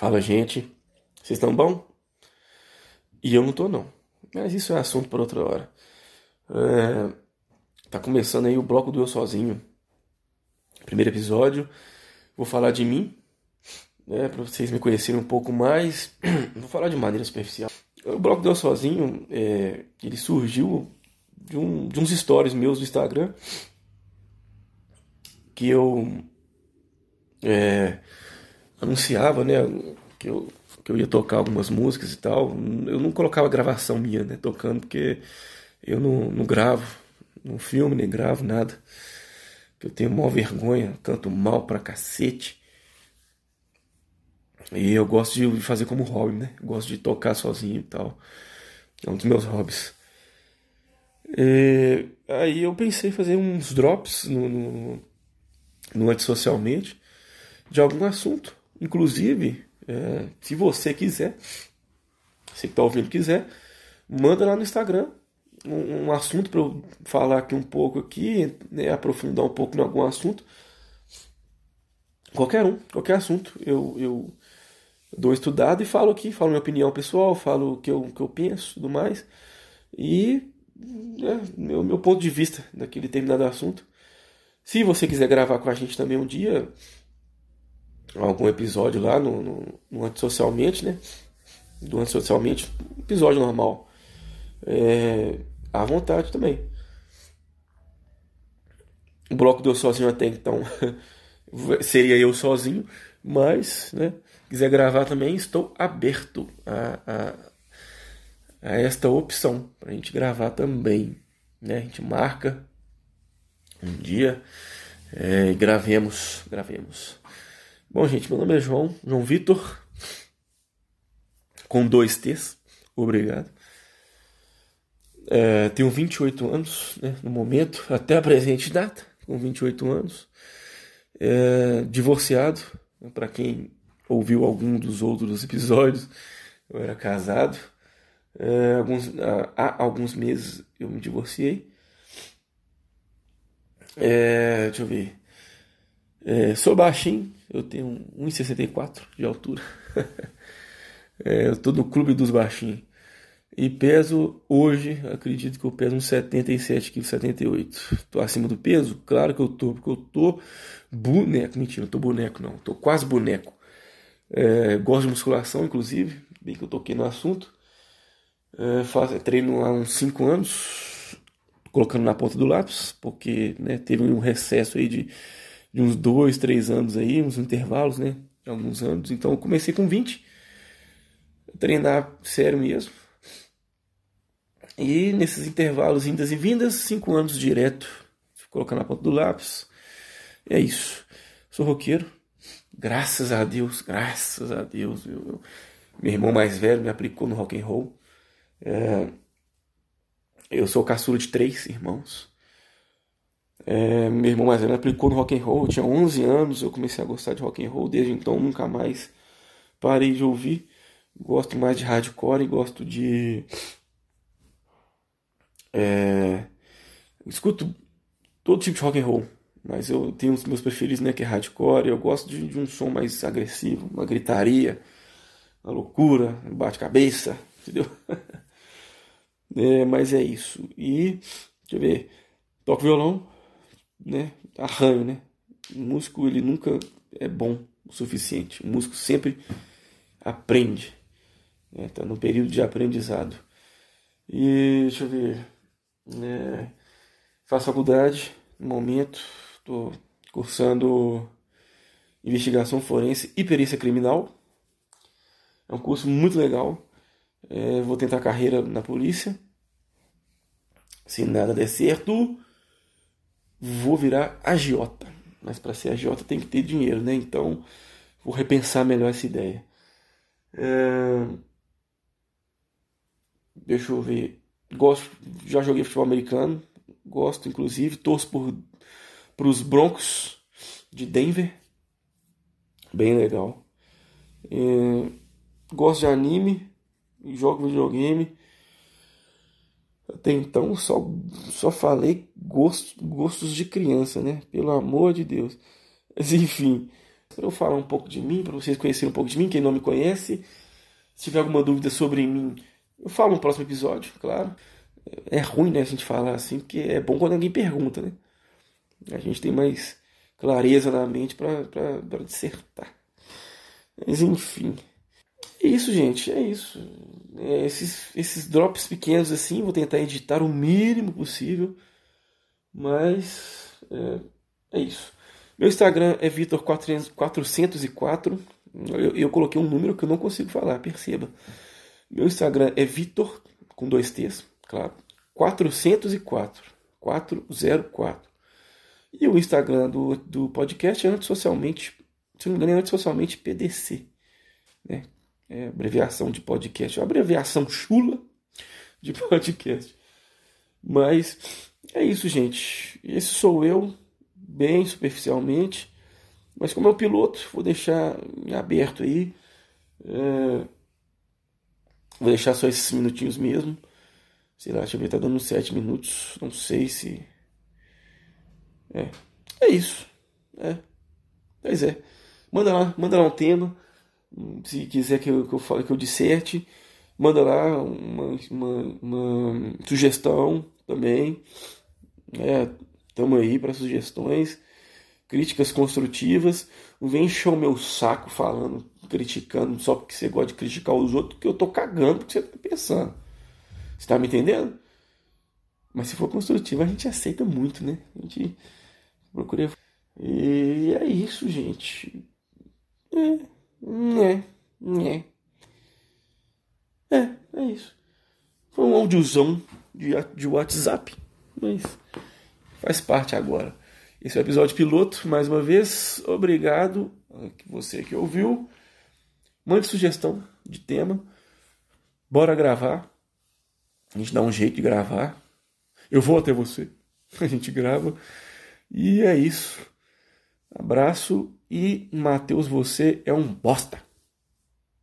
Fala, gente. Vocês estão bom? E eu não tô, não. Mas isso é assunto para outra hora. É, tá começando aí o bloco do Eu Sozinho. Primeiro episódio. Vou falar de mim, né, para vocês me conhecerem um pouco mais. Vou falar de maneira superficial. O bloco do Eu Sozinho, é, ele surgiu de, um, de uns stories meus do Instagram que eu é, anunciava, né, que eu, que eu ia tocar algumas músicas e tal. Eu não colocava gravação minha, né, tocando, porque eu não, não gravo, não filme, nem gravo nada. Eu tenho maior vergonha, canto mal pra cacete. E eu gosto de fazer como hobby, né? gosto de tocar sozinho e tal. É um dos meus hobbies. E aí eu pensei em fazer uns drops no, no, no Antissocialmente de algum assunto. Inclusive, é, se você quiser, você que está ouvindo quiser, manda lá no Instagram um, um assunto para eu falar aqui um pouco aqui, né, aprofundar um pouco em algum assunto. Qualquer um, qualquer assunto. Eu, eu dou estudado e falo aqui, falo minha opinião pessoal, falo o que eu, que eu penso tudo mais. E é, meu, meu ponto de vista daquele determinado assunto. Se você quiser gravar com a gente também um dia, algum episódio lá no, no, no Antissocialmente, né? Do Antissocialmente, episódio normal. É, à vontade também. O bloco deu sozinho até então seria eu sozinho, mas, né? Quiser gravar também, estou aberto a, a, a esta opção para a gente gravar também. Né? A gente marca um dia é, gravemos, gravemos. Bom, gente, meu nome é João, João Vitor, com dois T's, obrigado. É, tenho 28 anos, né, no momento, até a presente data, com 28 anos. É, divorciado, para quem ouviu algum dos outros episódios, eu era casado. É, alguns, há alguns meses eu me divorciei. É, deixa eu ver. É, sou baixinho, eu tenho 1,64 de altura. é, eu tô no clube dos baixinhos. E peso hoje, acredito que eu peso uns 77 kg, 78. Tô acima do peso? Claro que eu tô, porque eu tô boneco. Mentira, não tô boneco não, tô quase boneco. É, gosto de musculação, inclusive, bem que eu toquei no assunto. É, faço, treino há uns 5 anos, colocando na ponta do lápis, porque né, teve um recesso aí de, de uns dois, três anos aí, uns intervalos, né? Alguns anos. Então eu comecei com 20, treinar sério mesmo. E nesses intervalos, indas e vindas, cinco anos direto, colocando na ponta do lápis. É isso. Sou roqueiro. Graças a Deus, graças a Deus. Eu, eu, meu irmão mais velho me aplicou no rock and roll. É, eu sou caçula de três irmãos. É, meu irmão mais velho aplicou no rock and roll. Eu tinha 11 anos, eu comecei a gostar de rock and roll. Desde então nunca mais parei de ouvir. Gosto mais de hardcore e gosto de é, escuto todo tipo de rock and roll, mas eu tenho os meus preferidos, né, que é hardcore. Eu gosto de, de um som mais agressivo, uma gritaria, uma loucura, um bate-cabeça, entendeu? É, mas é isso. E, deixa eu ver, toco violão, né? Arranho, né? O músico, ele nunca é bom o suficiente. O músico sempre aprende. Né? Tá no período de aprendizado. E, deixa eu ver, é, faço faculdade, no momento, estou cursando investigação forense e perícia criminal. É um curso muito legal. É, vou tentar carreira na polícia. Se nada der certo, vou virar agiota. Mas para ser agiota tem que ter dinheiro, né? Então vou repensar melhor essa ideia. É... Deixa eu ver. Gosto, já joguei futebol americano. Gosto, inclusive. Torço por, por os Broncos de Denver. Bem legal. É... Gosto de anime jogo videogame. Até então só, só falei gosto, gostos de criança, né? Pelo amor de Deus. Mas enfim, para eu falar um pouco de mim, para vocês conhecerem um pouco de mim, quem não me conhece. Se tiver alguma dúvida sobre mim, eu falo no próximo episódio, claro. É ruim, né, a gente falar assim, porque é bom quando alguém pergunta, né? A gente tem mais clareza na mente para dissertar. Mas enfim. É isso, gente, é isso. É, esses, esses drops pequenos assim, vou tentar editar o mínimo possível. Mas é, é isso. Meu Instagram é Vitor404. Eu, eu coloquei um número que eu não consigo falar, perceba. Meu Instagram é Vitor, com dois T's, claro. 404. 404. E o Instagram do, do podcast é antissocialmente, se não me engano, é antissocialmente PDC. Né? É abreviação de podcast, é uma abreviação chula de podcast. Mas é isso, gente. Esse sou eu bem superficialmente, mas como é o piloto, vou deixar em aberto aí. É, vou deixar só esses minutinhos mesmo. Sei lá, deixa eu ver, tá dando 7 minutos. Não sei se. É. É isso. É. Pois é. Manda lá, manda lá um tema. Se quiser que eu, que eu fale, que eu disserte. Manda lá uma, uma, uma sugestão também. É, Estamos aí para sugestões, críticas construtivas. Não vem encher o meu saco falando, criticando só porque você gosta de criticar os outros, que eu tô cagando porque você tá pensando. Você tá me entendendo? Mas se for construtivo, a gente aceita muito, né? A gente procura. E é isso, gente. É, né, né. É, é isso. Foi um audiozão de, de WhatsApp, mas faz parte agora. Esse é o episódio piloto, mais uma vez, obrigado você que ouviu. Mande sugestão de tema. Bora gravar. A gente dá um jeito de gravar. Eu vou até você. A gente grava. E é isso. Abraço e Matheus, você é um bosta.